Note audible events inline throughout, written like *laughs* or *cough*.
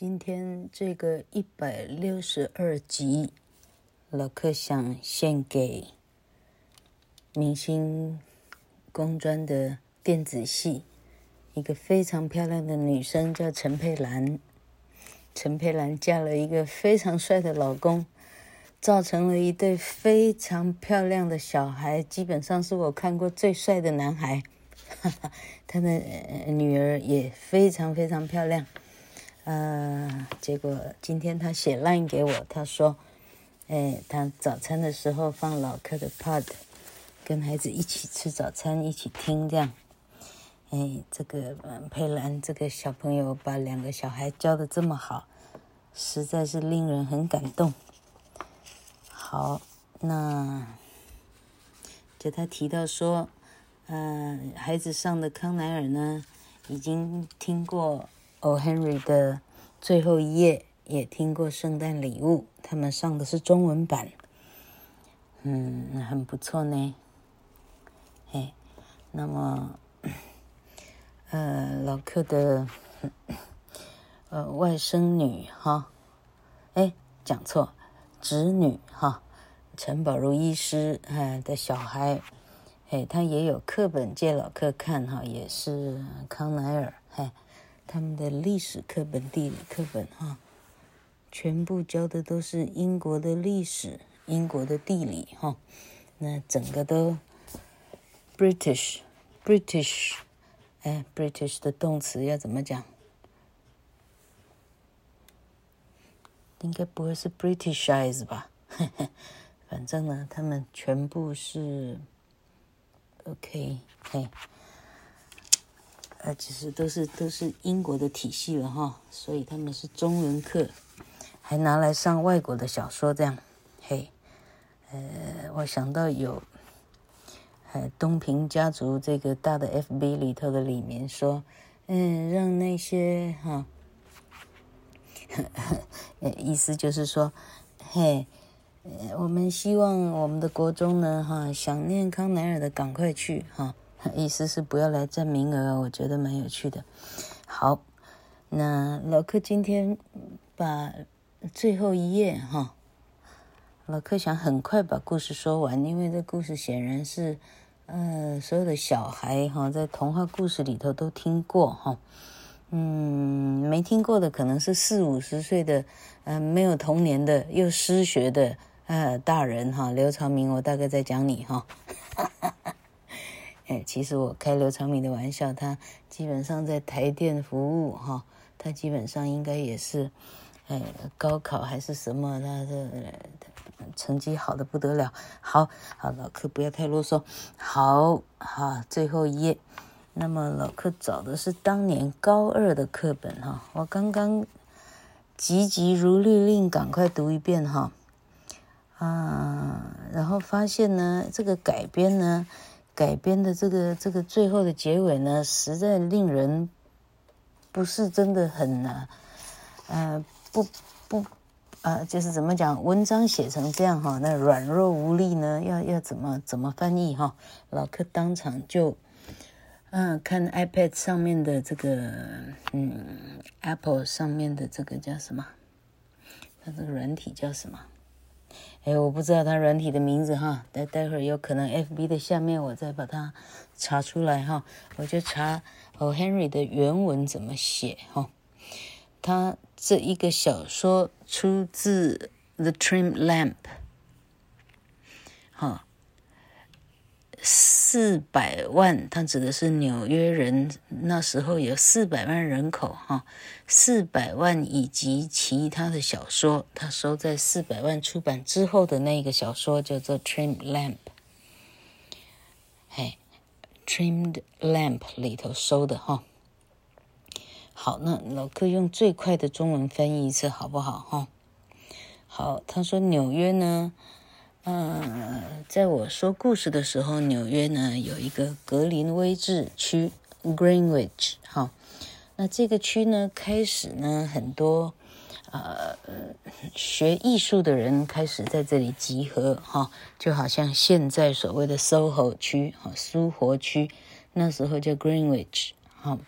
今天这个一百六十二集，老克想献给明星工专的电子系一个非常漂亮的女生，叫陈佩兰。陈佩兰嫁了一个非常帅的老公，造成了一对非常漂亮的小孩，基本上是我看过最帅的男孩。哈哈他的女儿也非常非常漂亮。呃，结果今天他写 line 给我，他说：“哎，他早餐的时候放老克的 pod，跟孩子一起吃早餐，一起听这样。哎，这个佩兰这个小朋友把两个小孩教的这么好，实在是令人很感动。好，那就他提到说，呃，孩子上的康奈尔呢，已经听过。”O. Henry 的最后一页也听过圣诞礼物，他们上的是中文版，嗯，很不错呢。哎，那么，*coughs* 呃，老克的 *coughs* 呃外甥女哈，哎，讲错，侄女哈，陈宝如医师哎的小孩，哎，他也有课本借老克看哈，也是康乃尔，嘿。他们的历史课本、地理课本，哈，全部教的都是英国的历史、英国的地理，哈，那整个都 British，British，哎，British 的动词要怎么讲？应该不会是 Britishize 吧？*laughs* 反正呢，他们全部是 OK，嘿。呃，其实都是都是英国的体系了哈，所以他们是中文课，还拿来上外国的小说这样，嘿，呃，我想到有，呃，东平家族这个大的 FB 里头的里面说，嗯，让那些哈，呃，意思就是说，嘿，呃，我们希望我们的国中呢，哈，想念康乃尔的赶快去哈。意思是不要来占名额，我觉得蛮有趣的。好，那老克今天把最后一页哈，老克想很快把故事说完，因为这故事显然是呃所有的小孩哈在童话故事里头都听过哈，嗯，没听过的可能是四五十岁的呃没有童年的又失学的呃大人哈。刘长明，我大概在讲你哈。哎，其实我开刘长明的玩笑，他基本上在台电服务哈，他基本上应该也是，哎，高考还是什么，他的成绩好的不得了。好，好，老克不要太啰嗦。好，好，最后一页。那么老克找的是当年高二的课本哈，我刚刚急急如律令，赶快读一遍哈。啊，然后发现呢，这个改编呢。改编的这个这个最后的结尾呢，实在令人不是真的很呢，呃，不不、呃，就是怎么讲，文章写成这样哈，那软弱无力呢，要要怎么怎么翻译哈？老克当场就嗯、看 iPad 上面的这个嗯，Apple 上面的这个叫什么？它这个软体叫什么？哎，我不知道它软体的名字哈，待待会儿有可能 FB 的下面我再把它查出来哈，我就查哦 Henry 的原文怎么写哈。他这一个小说出自《The Trim Lamp》，哈。四百万，他指的是纽约人，那时候有四百万人口哈，四百万以及其他的小说，他收在四百万出版之后的那个小说叫做《Trim Lamp》，嘿，《Trimmed Lamp》里头收的哈。好，那老克用最快的中文翻译一次好不好哈？好，他说纽约呢。嗯，在我说故事的时候，纽约呢有一个格林威治区 （Greenwich） 哈，那这个区呢开始呢很多呃学艺术的人开始在这里集合哈，就好像现在所谓的 SOHO 区哈，苏活区，那时候叫 Greenwich 哈。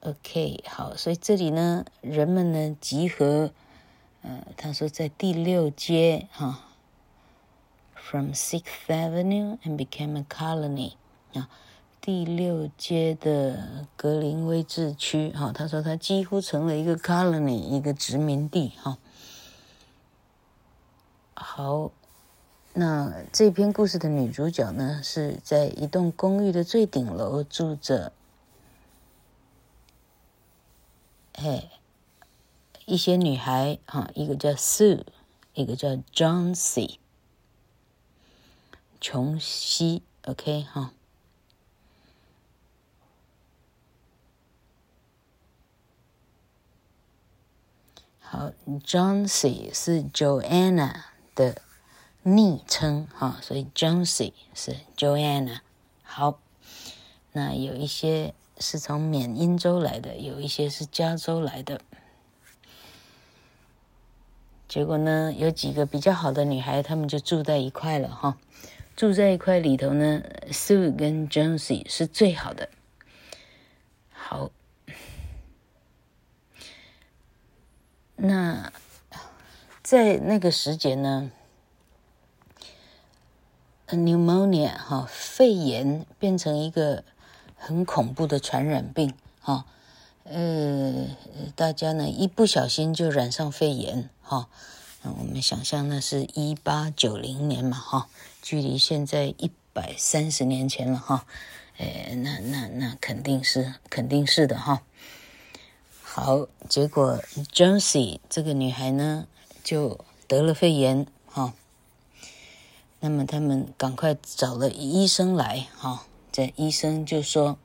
OK，好，所以这里呢，人们呢集合，他说在第六街哈，from Sixth Avenue and became a colony 啊，第六街的格林威治区哈，他说他几乎成了一个 colony，一个殖民地哈。好，那这篇故事的女主角呢，是在一栋公寓的最顶楼住着。嘿，一些女孩哈，一个叫 Sue，一个叫 Johnsy，琼西，OK 哈。好，Johnsy 是 Joanna 的昵称哈，所以 Johnsy 是 Joanna。好，那有一些。是从缅因州来的，有一些是加州来的。结果呢，有几个比较好的女孩，她们就住在一块了哈。住在一块里头呢，Sue 跟 Jonesy 是最好的。好，那在那个时节呢，pneumonia 哈，肺炎变成一个。很恐怖的传染病，哈、呃，大家呢一不小心就染上肺炎，哈、我们想象那是一八九零年嘛，哈、距离现在一百三十年前了，哈、哦，那那那肯定是肯定是的，哈、好，结果 Josie 这个女孩呢就得了肺炎，哈、哦，那么他们赶快找了医生来，哈、哦。这医生就说，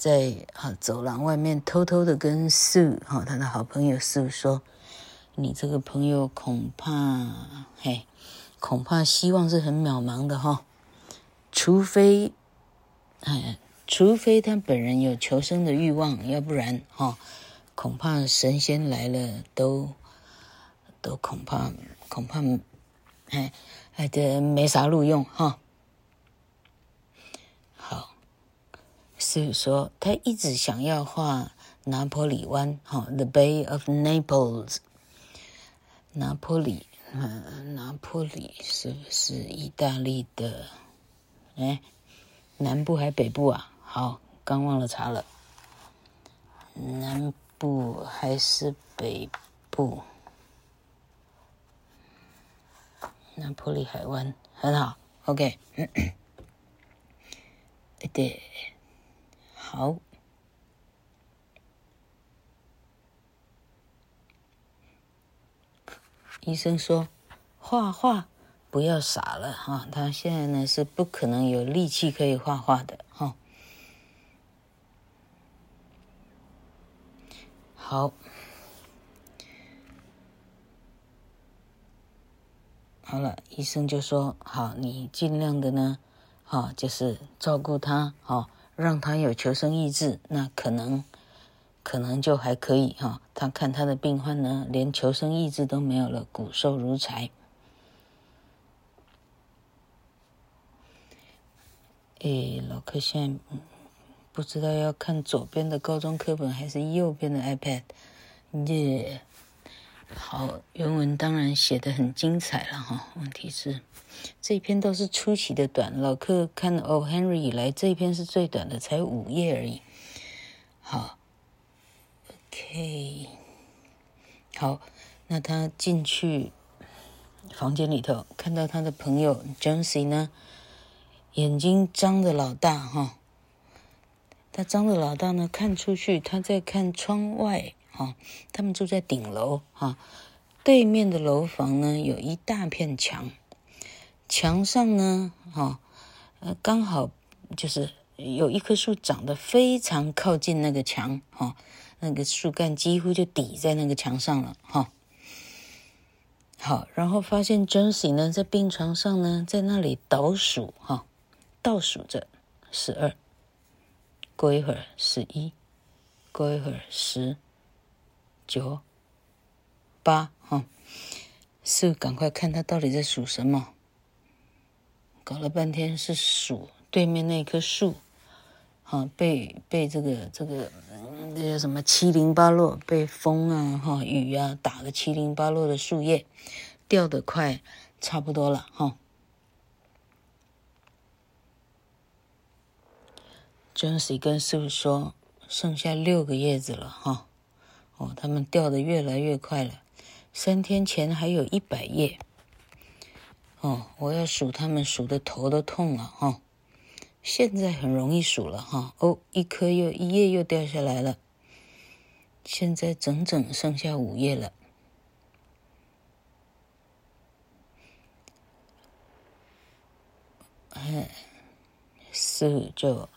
在啊走廊外面偷偷的跟 Sue 哈他的好朋友树说，你这个朋友恐怕嘿，恐怕希望是很渺茫的哈，除非哎，除非他本人有求生的欲望，要不然哈，恐怕神仙来了都都恐怕恐怕哎哎这没啥路用哈。所以说，他一直想要画拿坡里湾，哈，The Bay of Naples。拿坡里，嗯，拿坡里是不是意大利的？哎，南部还北部啊？好，刚忘了查了，南部还是北部？拿坡里海湾很好，OK。*coughs* 对。好，医生说画画不要傻了哈，他现在呢是不可能有力气可以画画的哈。好，好了，医生就说好，你尽量的呢，哈，就是照顾他，哈。让他有求生意志，那可能，可能就还可以哈。他看他的病患呢，连求生意志都没有了，骨瘦如柴。诶，老柯现在不知道要看左边的高中课本还是右边的 iPad，耶。好，原文当然写得很精彩了哈。问题是，这篇都是出奇的短。老克看了 O. Henry 以来，这篇是最短的，才五页而已。好，OK，好，那他进去房间里头，看到他的朋友 Jonesy 呢，眼睛张的老大哈。他张着老大呢，看出去，他在看窗外。哦，他们住在顶楼哈，对面的楼房呢，有一大片墙，墙上呢，哈，呃，刚好就是有一棵树长得非常靠近那个墙，哈，那个树干几乎就抵在那个墙上了，哈。好，然后发现 Josie 呢在病床上呢，在那里倒数，哈，倒数着十二，过一会儿十一，过一会儿十。九八哈，是赶快看他到底在数什么。搞了半天是数对面那棵树，哈，被被这个这个那叫什么七零八落，被风啊哈雨啊打个七零八落的树叶掉得快差不多了哈。Jonesy 跟师傅说，剩下六个叶子了哈，哦，他们掉的越来越快了，三天前还有一百叶，哦，我要数他们数的头都痛了哈。现在很容易数了哈，哦，一颗又一叶又掉下来了。现在整整剩下五叶了。哎，师就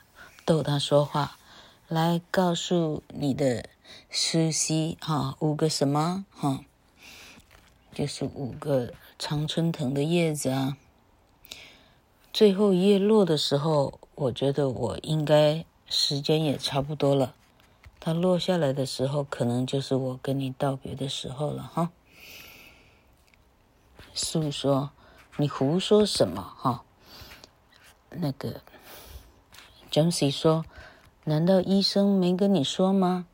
逗他说话，来告诉你的苏西哈，五个什么哈，就是五个常春藤的叶子啊。最后叶落的时候，我觉得我应该时间也差不多了。它落下来的时候，可能就是我跟你道别的时候了哈。苏说：“你胡说什么哈？”那个 Jonesy 说：“难道医生没跟你说吗？”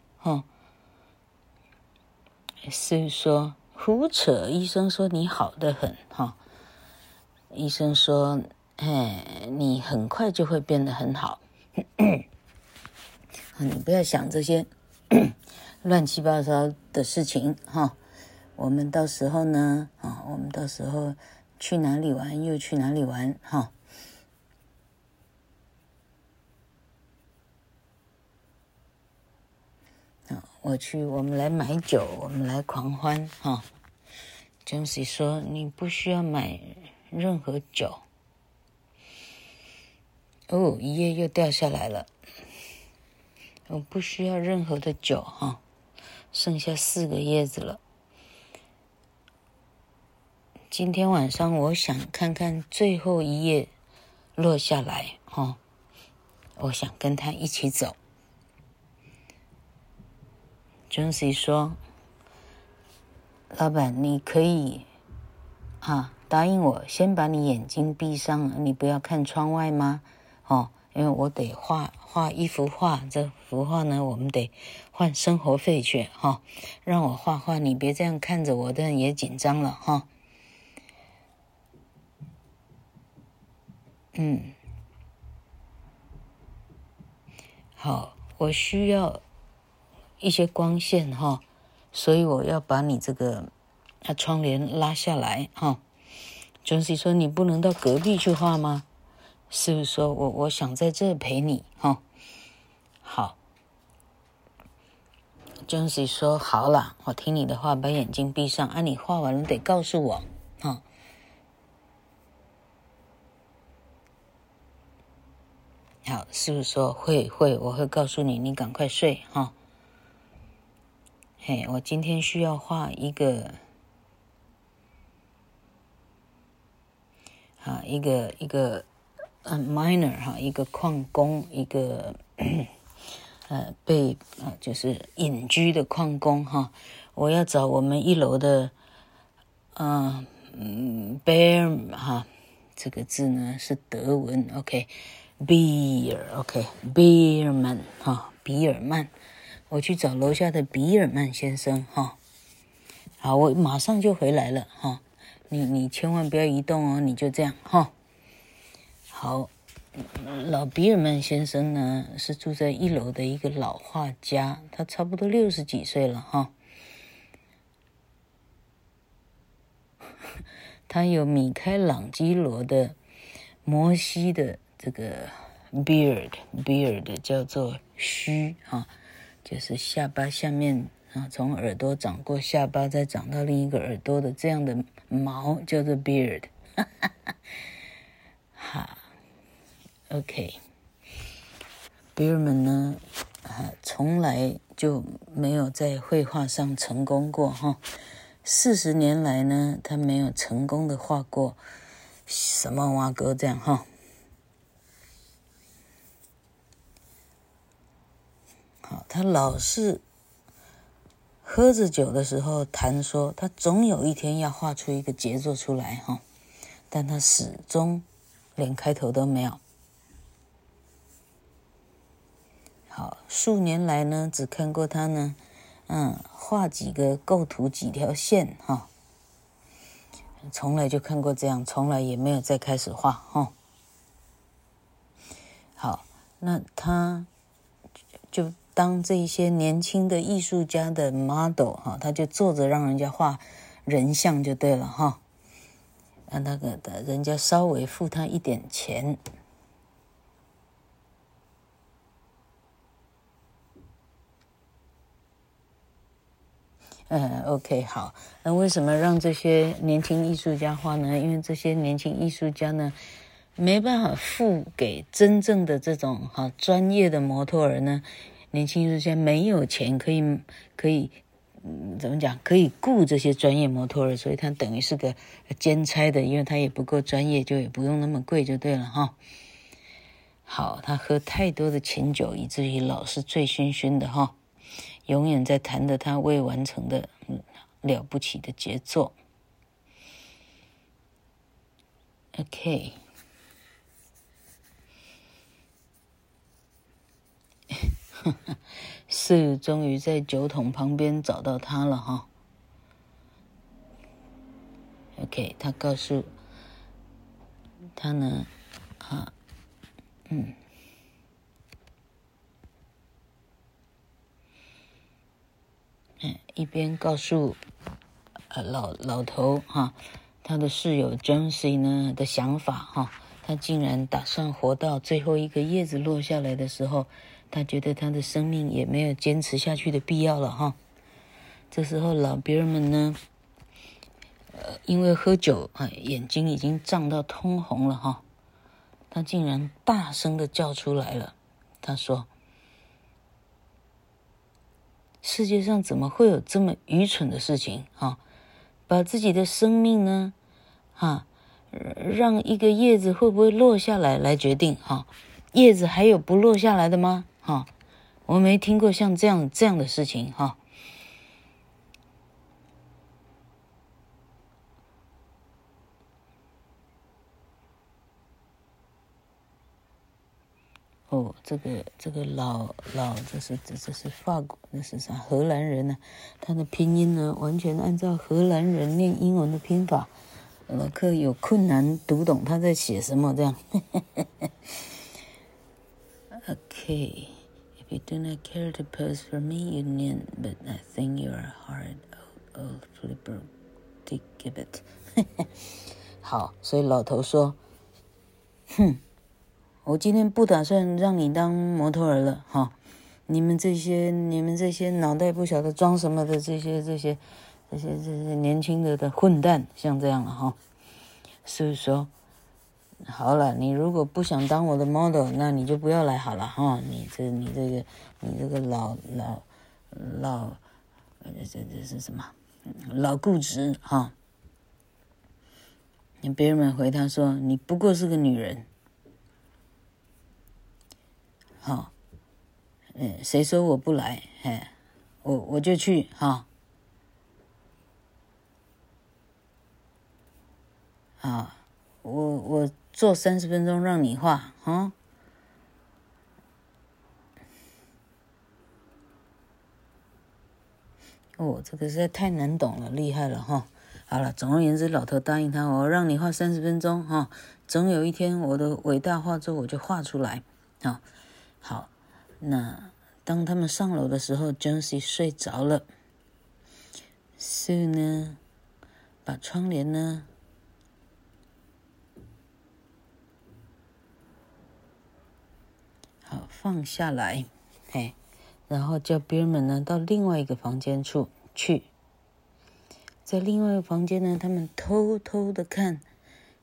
是。说：“胡扯！医生说你好得很哈。医生说。”哎，你很快就会变得很好。*coughs* 你不要想这些 *coughs* 乱七八糟的事情哈。我们到时候呢，啊，我们到时候去哪里玩又去哪里玩哈。啊，我去，我们来买酒，我们来狂欢哈。Jonesy 说：“你不需要买任何酒。”哦，一叶又掉下来了。我不需要任何的酒哈，剩下四个叶子了。今天晚上我想看看最后一叶落下来哈，我想跟他一起走。Jonesy 说：“老板，你可以啊，答应我，先把你眼睛闭上，你不要看窗外吗？”哦，因为我得画画一幅画，这幅画呢，我们得换生活费去哈、哦。让我画画，你别这样看着我，但也紧张了哈、哦。嗯，好，我需要一些光线哈、哦，所以我要把你这个窗帘拉下来哈。Jonesy、哦、说：“你不能到隔壁去画吗？”师傅说：“我我想在这陪你，哈、哦，好。江水说：“好了，我听你的话，把眼睛闭上。啊，你画完了得告诉我，哈、哦。”好，师傅说：“会会，我会告诉你，你赶快睡，哈、哦。”嘿，我今天需要画一个，啊，一个一个。嗯，miner 哈，一个矿工，一个呃被啊就是隐居的矿工哈。我要找我们一楼的嗯 bear 哈，这个字呢是德文，OK，beer，OK，beerman 哈，比尔曼。我去找楼下的比尔曼先生哈。好，我马上就回来了哈。你你千万不要移动哦，你就这样哈。好，老比尔曼先生呢是住在一楼的一个老画家，他差不多六十几岁了哈。*laughs* 他有米开朗基罗的摩西的这个 beard，beard 叫做须哈，就是下巴下面啊，从耳朵长过下巴，再长到另一个耳朵的这样的毛叫做 beard，哈哈哈，哈。OK，比尔曼呢，啊，从来就没有在绘画上成功过哈。四十年来呢，他没有成功的画过什么蛙哥这样哈。他老是喝着酒的时候谈说，他总有一天要画出一个杰作出来哈，但他始终连开头都没有。好，数年来呢，只看过他呢，嗯，画几个构图几条线哈，从来就看过这样，从来也没有再开始画哈。好，那他就当这些年轻的艺术家的 model 哈，他就坐着让人家画人像就对了哈。那那个的人家稍微付他一点钱。嗯，OK，好。那为什么让这些年轻艺术家画呢？因为这些年轻艺术家呢，没办法付给真正的这种哈专业的模特儿呢。年轻艺术家没有钱可以可以，怎么讲？可以雇这些专业模特儿，所以他等于是个兼差的，因为他也不够专业，就也不用那么贵，就对了哈。好，他喝太多的琴酒，以至于老是醉醺醺的哈。永远在弹着他未完成的了不起的杰作。OK，*laughs* *laughs* 是终于在酒桶旁边找到他了哈。OK，他告诉他呢，啊，嗯。嗯，一边告诉呃老老头哈，他的室友 Jonesy 呢的想法哈，他竟然打算活到最后一个叶子落下来的时候，他觉得他的生命也没有坚持下去的必要了哈。这时候老别人们呢，呃，因为喝酒啊，眼睛已经胀到通红了哈，他竟然大声的叫出来了，他说。世界上怎么会有这么愚蠢的事情啊？把自己的生命呢，啊，让一个叶子会不会落下来来决定哈？叶子还有不落下来的吗？哈，我没听过像这样这样的事情哈。哦，这个这个老老这是这这是法国，那是啥荷兰人呢？他的拼音呢，完全按照荷兰人念英文的拼法，老客有困难读懂他在写什么这样。*laughs* Okay, if you do not care to pose for me, you need, but I think you are a hard, old, old flipper, to give it. 好，所以老头说，哼。我今天不打算让你当模特儿了，哈！你们这些、你们这些脑袋不晓得装什么的这些、这些、这些、这些年轻的的混蛋，像这样了，哈！所以说，好了，你如果不想当我的 model，那你就不要来好了，哈！你这、你这个、你这个老老老，这这这是什么？老固执，哈！你别人们回他说，你不过是个女人。好，嗯，谁说我不来？哎，我我就去哈。啊，我我做三十分钟让你画，哈。哦，这个实在太难懂了，厉害了哈。好了，总而言之，老头答应他，我让你画三十分钟哈，总有一天我的伟大画作我就画出来啊。好，那当他们上楼的时候，Jonesy 睡着了。Sue 呢，把窗帘呢，好放下来，哎，然后叫别人呢到另外一个房间处去。在另外一个房间呢，他们偷偷的看，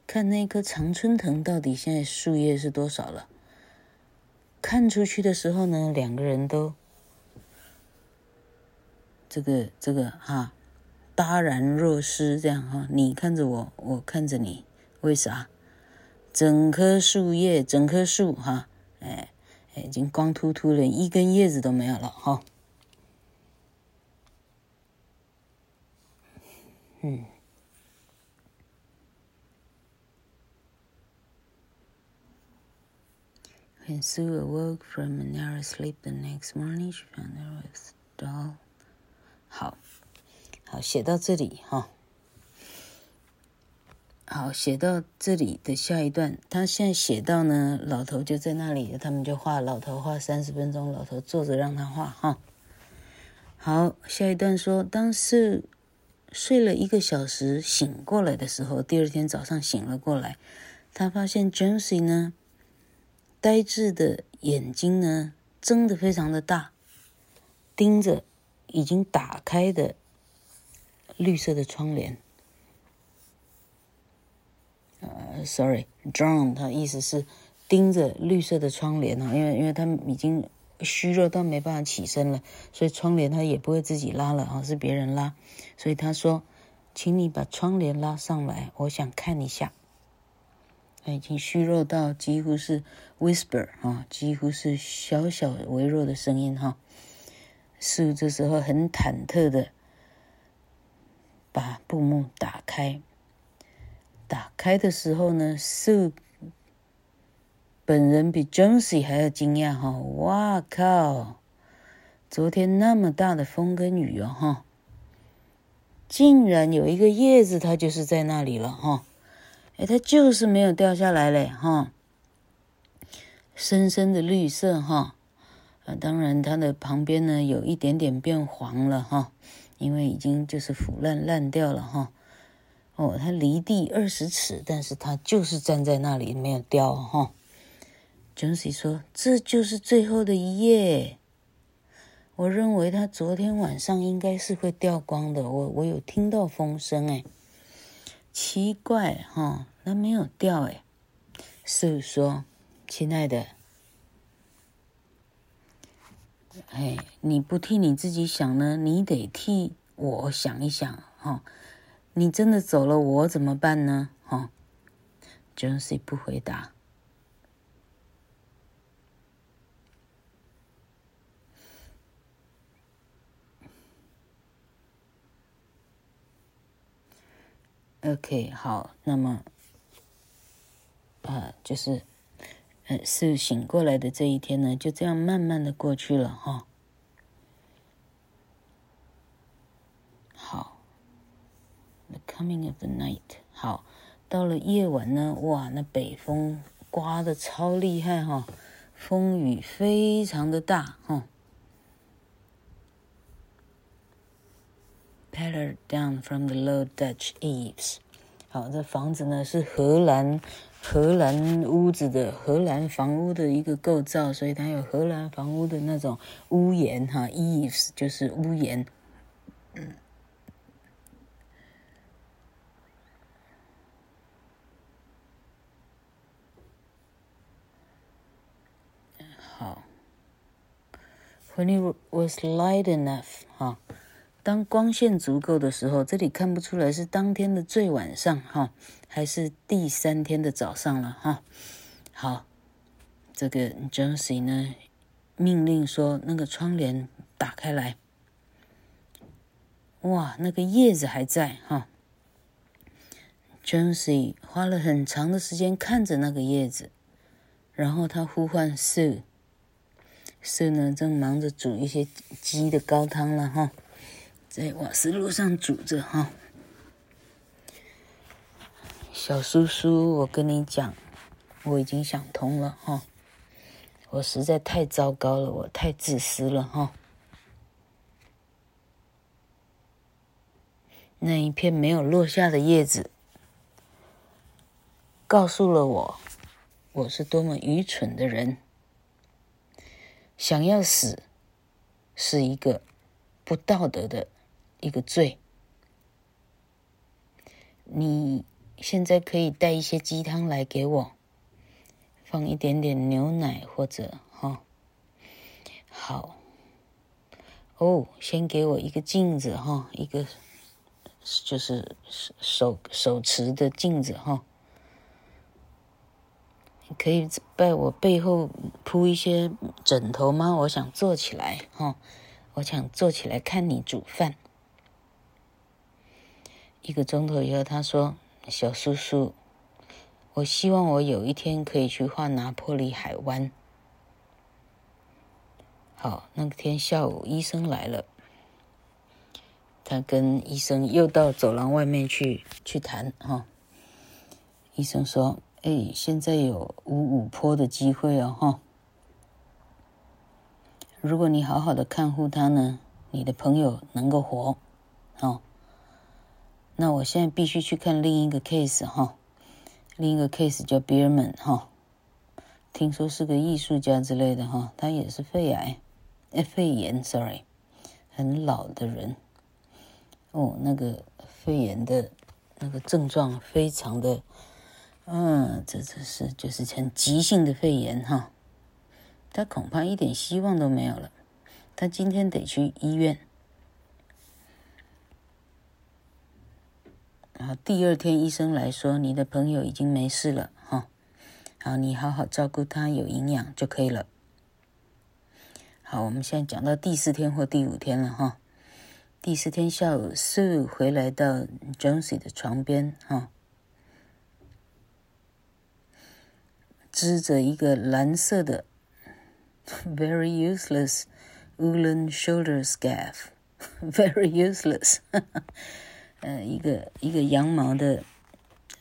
看那棵常春藤到底现在树叶是多少了。看出去的时候呢，两个人都这个这个哈，戛然若失这样哈。你看着我，我看着你，为啥？整棵树叶，整棵树哈，哎，已经光秃秃了，一根叶子都没有了哈。嗯。When Sue awoke from a narrow sleep the next morning, she found there was doll. 好，好，写到这里哈。好，写到这里的下一段，他现在写到呢，老头就在那里，他们就画，老头画三十分钟，老头坐着让他画哈。好，下一段说，当是睡了一个小时醒过来的时候，第二天早上醒了过来，他发现 Jonesy 呢，呆滞的眼睛呢，睁得非常的大，盯着已经打开的绿色的窗帘。呃，sorry，John，他意思是盯着绿色的窗帘哈，因为因为他已经虚弱到没办法起身了，所以窗帘他也不会自己拉了啊，是别人拉，所以他说，请你把窗帘拉上来，我想看一下。他已经虚弱到几乎是 whisper 啊，几乎是小小微弱的声音哈。是这时候很忐忑的把布幕打开。打开的时候呢，Sue 本人比 Jonesy 还要惊讶哈！哇靠，昨天那么大的风跟雨哦哈，竟然有一个叶子，它就是在那里了哈！哎，它就是没有掉下来嘞哈，深深的绿色哈，啊，当然它的旁边呢有一点点变黄了哈，因为已经就是腐烂烂掉了哈。哦，他离地二十尺，但是他就是站在那里没有掉哈、Jonesy 说：“这就是最后的一页。我认为他昨天晚上应该是会掉光的。我我有听到风声哎，奇怪哈，那、没有掉哎。”所以说：“亲爱的，哎，你不替你自己想呢，你得替我想一想哈。”你真的走了，我怎么办呢？哈，Jonesy 不回答。OK，好，那么，呃，就是，呃，是醒过来的这一天呢，就这样慢慢的过去了，哈。The Coming of the night，好，到了夜晚呢，哇，那北风刮得超厉害哈，风雨非常的大哈。Patter down from the low Dutch eaves，好，这房子呢是荷兰荷兰屋子的荷兰房屋的一个构造，所以它有荷兰房屋的那种屋檐哈，eaves 就是屋檐，嗯。When it was light enough，哈，当光线足够的时候，这里看不出来是当天的最晚上，哈，还是第三天的早上了，哈。好，这个 Jonesy 呢，命令说那个窗帘打开来。哇，那个叶子还在，哈。Jonesy 花了很长的时间看着那个叶子，然后他呼唤 Sue。是呢，正忙着煮一些鸡的高汤了哈，在瓦斯炉上煮着哈。小叔叔，我跟你讲，我已经想通了哈，我实在太糟糕了，我太自私了哈。那一片没有落下的叶子，告诉了我，我是多么愚蠢的人。想要死，是一个不道德的一个罪。你现在可以带一些鸡汤来给我，放一点点牛奶或者哈、好，哦，先给我一个镜子哈、一个就是手手持的镜子哈。可以在我背后铺一些枕头吗？我想坐起来，哈，我想坐起来看你煮饭。一个钟头以后，他说：“小叔叔，我希望我有一天可以去画拿坡里海湾，好，那天下午医生来了，他跟医生又到走廊外面去去谈哈。医生说：“哎，现在有五五坡的机会哦哈。如果你好好的看护他呢，你的朋友能够活，哦。那我现在必须去看另一个 case 哈，另一个 case 叫 Bierman 哈，听说是个艺术家之类的哈，他也是肺癌。”，肺炎，sorry，很老的人，哦，那个肺炎的那个症状非常的，嗯，这这是就是很急性的肺炎哈，他恐怕一点希望都没有了，他今天得去医院，然后第二天医生来说，你的朋友已经没事了哈，好，你好好照顾他，有营养就可以了。好，我们现在讲到第四天或第五天了哈。第四天下午，Sue 回来到 Jonesy 的床边哈，织着一个蓝色的 *laughs* very useless woolen shoulder scarf，very *laughs* useless，*laughs* 呃，一个一个羊毛的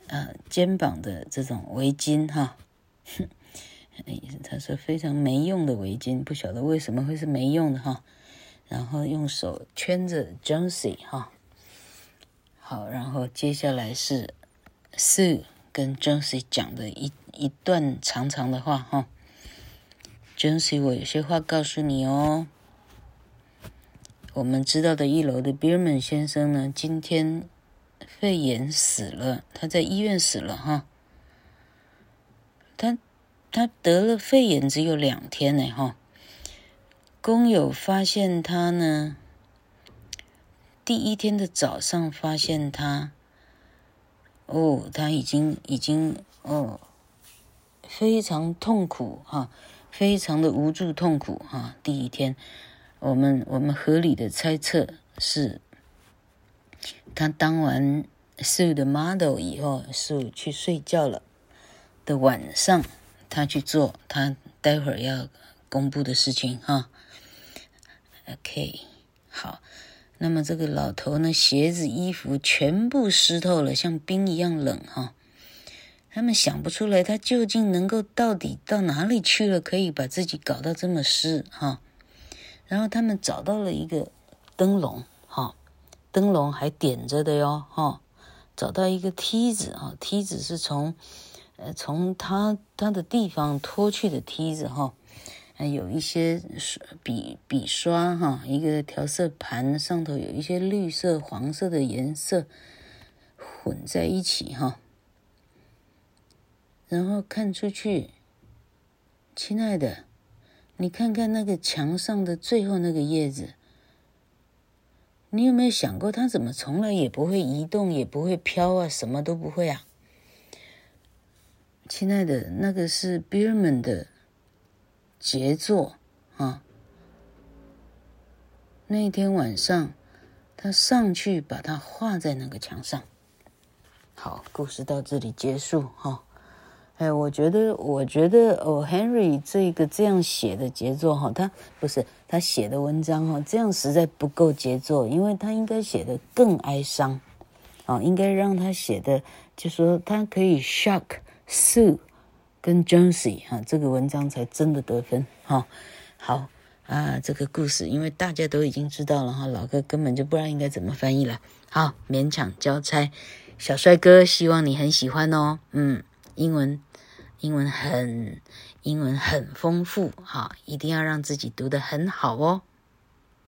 呃肩膀的这种围巾哈。哎，他说非常没用的围巾，不晓得为什么会是没用的哈。然后用手圈着 Jonesy 哈。好，然后接下来是 Sue 跟 Jonesy 讲的一一段长长的话哈。Jonesy，我有些话告诉你哦。我们知道的一楼的 Bierman 先生呢，今天肺炎死了，他在医院死了哈。他。他得了肺炎只有两天呢，哈。工友发现他呢，第一天的早上发现他，哦，他已经已经哦，非常痛苦哈，非常的无助痛苦哈。第一天，我们我们合理的猜测是，他当完 Sue 的 model 以后，Sue 去睡觉了的晚上。他去做他待会儿要公布的事情哈。OK，好，那么这个老头呢，鞋子、衣服全部湿透了，像冰一样冷哈。他们想不出来他究竟能够到底到哪里去了，可以把自己搞到这么湿哈。然后他们找到了一个灯笼哈，灯笼还点着的哟哈。找到一个梯子啊，梯子是从。呃，从他他的地方拖去的梯子哈，还有一些笔笔刷哈，一个调色盘上头有一些绿色、黄色的颜色混在一起哈，然后看出去，亲爱的，你看看那个墙上的最后那个叶子，你有没有想过，它怎么从来也不会移动，也不会飘啊，什么都不会啊？亲爱的，那个是 Bierman 的杰作啊！那天晚上，他上去把它画在那个墙上。好，故事到这里结束哈。哎，我觉得，我觉得哦，Henry 这个这样写的杰作哈，他不是他写的文章哈，这样实在不够杰作，因为他应该写的更哀伤啊，应该让他写的，就说他可以 shock。Sue 跟 Jonesy 哈，这个文章才真的得分哈。好啊，这个故事因为大家都已经知道了哈，老哥根本就不知道应该怎么翻译了。好，勉强交差。小帅哥，希望你很喜欢哦。嗯，英文，英文很，英文很丰富哈，一定要让自己读得很好哦。